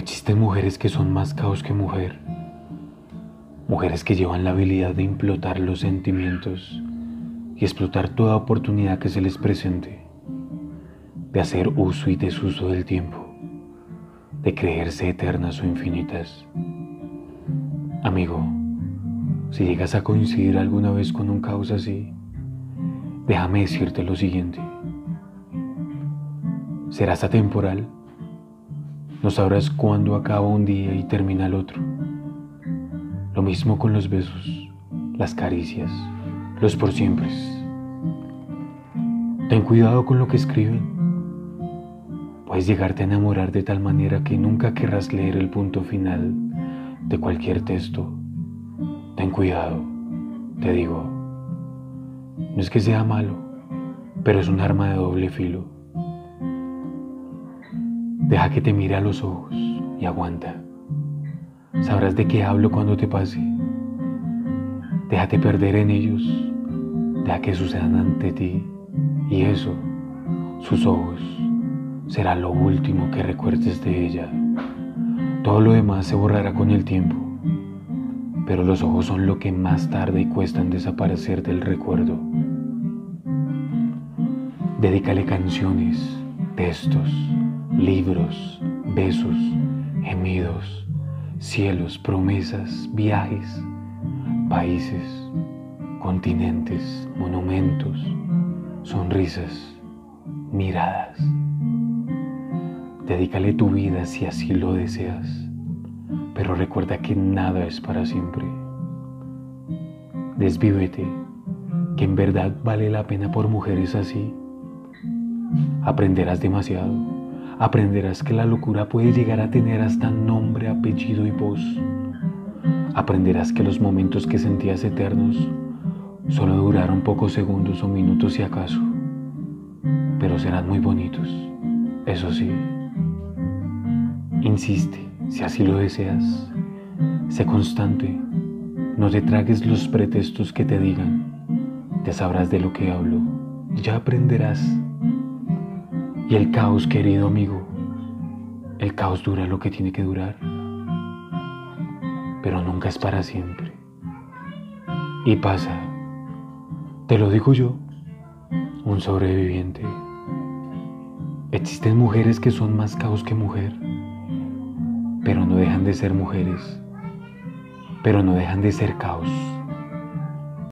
Existen mujeres que son más caos que mujer. Mujeres que llevan la habilidad de implotar los sentimientos y explotar toda oportunidad que se les presente. De hacer uso y desuso del tiempo. De creerse eternas o infinitas. Amigo, si llegas a coincidir alguna vez con un caos así, déjame decirte lo siguiente. Serás atemporal no sabrás cuándo acaba un día y termina el otro. Lo mismo con los besos, las caricias, los por siempre. Ten cuidado con lo que escriben. Puedes llegarte a enamorar de tal manera que nunca querrás leer el punto final de cualquier texto. Ten cuidado, te digo. No es que sea malo, pero es un arma de doble filo. Deja que te mire a los ojos y aguanta. Sabrás de qué hablo cuando te pase. Déjate perder en ellos. Deja que sucedan ante ti. Y eso, sus ojos, será lo último que recuerdes de ella. Todo lo demás se borrará con el tiempo. Pero los ojos son lo que más tarde cuesta en desaparecer del recuerdo. Dedícale canciones, textos, libros, besos, gemidos, cielos, promesas, viajes, países, continentes, monumentos, sonrisas, miradas. Dedícale tu vida si así lo deseas, pero recuerda que nada es para siempre. Desvívete, que en verdad vale la pena por mujeres así. Aprenderás demasiado aprenderás que la locura puede llegar a tener hasta nombre, apellido y voz. Aprenderás que los momentos que sentías eternos solo duraron pocos segundos o minutos si acaso, pero serán muy bonitos, eso sí. Insiste, si así lo deseas, sé constante, no te tragues los pretextos que te digan, te sabrás de lo que hablo, ya aprenderás y el caos, querido amigo, el caos dura lo que tiene que durar, pero nunca es para siempre. Y pasa, te lo digo yo, un sobreviviente. Existen mujeres que son más caos que mujer, pero no dejan de ser mujeres, pero no dejan de ser caos.